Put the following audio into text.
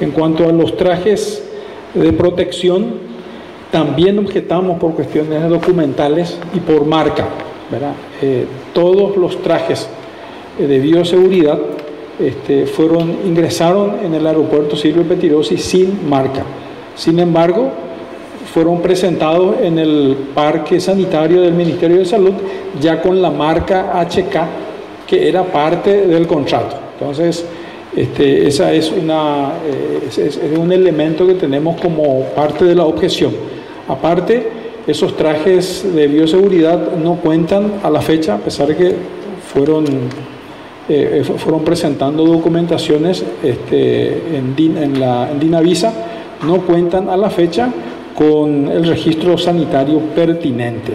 En cuanto a los trajes de protección, también objetamos por cuestiones documentales y por marca. Eh, todos los trajes de bioseguridad este, fueron, ingresaron en el aeropuerto Silvio Petirosi sin marca. Sin embargo, fueron presentados en el parque sanitario del Ministerio de Salud ya con la marca HK, que era parte del contrato. Entonces, este, esa es, una, eh, un elemento que tenemos como parte de la objeción. Aparte, esos trajes de bioseguridad no cuentan a la fecha, a pesar de que fueron, eh, fueron presentando documentaciones este, en Dinavisa, no cuentan a la fecha con el registro sanitario pertinente.